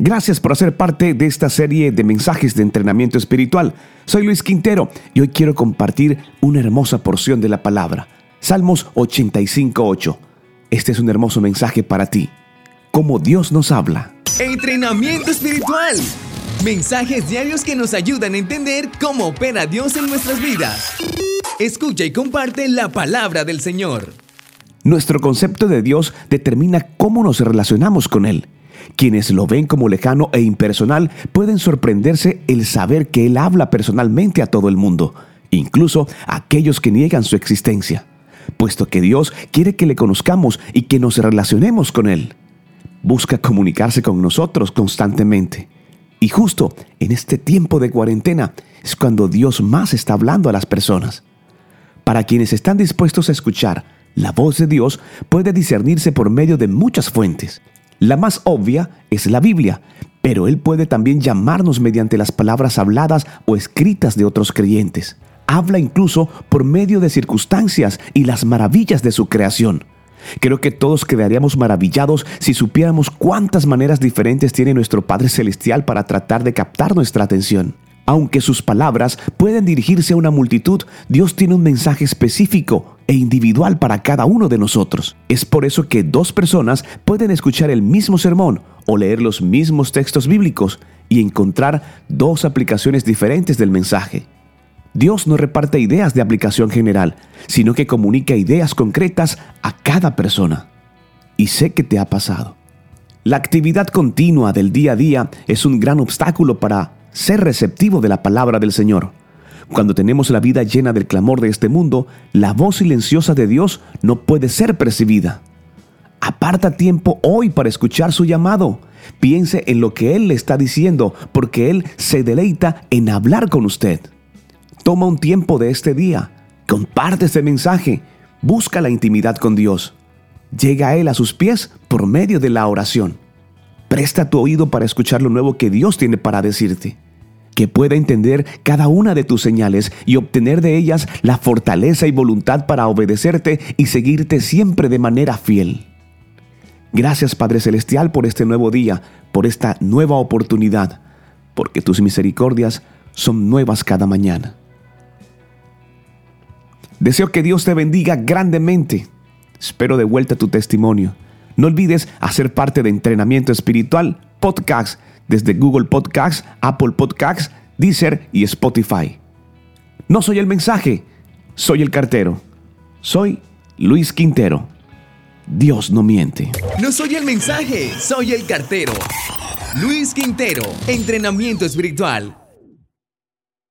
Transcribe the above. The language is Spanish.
Gracias por hacer parte de esta serie de mensajes de entrenamiento espiritual. Soy Luis Quintero y hoy quiero compartir una hermosa porción de la palabra. Salmos 85.8. Este es un hermoso mensaje para ti. Cómo Dios nos habla. Entrenamiento espiritual. Mensajes diarios que nos ayudan a entender cómo opera Dios en nuestras vidas. Escucha y comparte la palabra del Señor. Nuestro concepto de Dios determina cómo nos relacionamos con Él. Quienes lo ven como lejano e impersonal pueden sorprenderse el saber que Él habla personalmente a todo el mundo, incluso a aquellos que niegan su existencia, puesto que Dios quiere que le conozcamos y que nos relacionemos con Él. Busca comunicarse con nosotros constantemente. Y justo en este tiempo de cuarentena es cuando Dios más está hablando a las personas. Para quienes están dispuestos a escuchar, la voz de Dios puede discernirse por medio de muchas fuentes. La más obvia es la Biblia, pero Él puede también llamarnos mediante las palabras habladas o escritas de otros creyentes. Habla incluso por medio de circunstancias y las maravillas de su creación. Creo que todos quedaríamos maravillados si supiéramos cuántas maneras diferentes tiene nuestro Padre Celestial para tratar de captar nuestra atención. Aunque sus palabras pueden dirigirse a una multitud, Dios tiene un mensaje específico e individual para cada uno de nosotros. Es por eso que dos personas pueden escuchar el mismo sermón o leer los mismos textos bíblicos y encontrar dos aplicaciones diferentes del mensaje. Dios no reparte ideas de aplicación general, sino que comunica ideas concretas a cada persona. Y sé que te ha pasado. La actividad continua del día a día es un gran obstáculo para ser receptivo de la palabra del Señor. Cuando tenemos la vida llena del clamor de este mundo, la voz silenciosa de Dios no puede ser percibida. Aparta tiempo hoy para escuchar su llamado. Piense en lo que Él le está diciendo, porque Él se deleita en hablar con usted. Toma un tiempo de este día, comparte este mensaje, busca la intimidad con Dios. Llega a Él a sus pies por medio de la oración. Presta tu oído para escuchar lo nuevo que Dios tiene para decirte que pueda entender cada una de tus señales y obtener de ellas la fortaleza y voluntad para obedecerte y seguirte siempre de manera fiel. Gracias Padre Celestial por este nuevo día, por esta nueva oportunidad, porque tus misericordias son nuevas cada mañana. Deseo que Dios te bendiga grandemente. Espero de vuelta tu testimonio. No olvides hacer parte de Entrenamiento Espiritual Podcast desde Google Podcasts, Apple Podcasts, Deezer y Spotify. No soy el mensaje, soy el cartero. Soy Luis Quintero. Dios no miente. No soy el mensaje, soy el cartero. Luis Quintero, entrenamiento espiritual.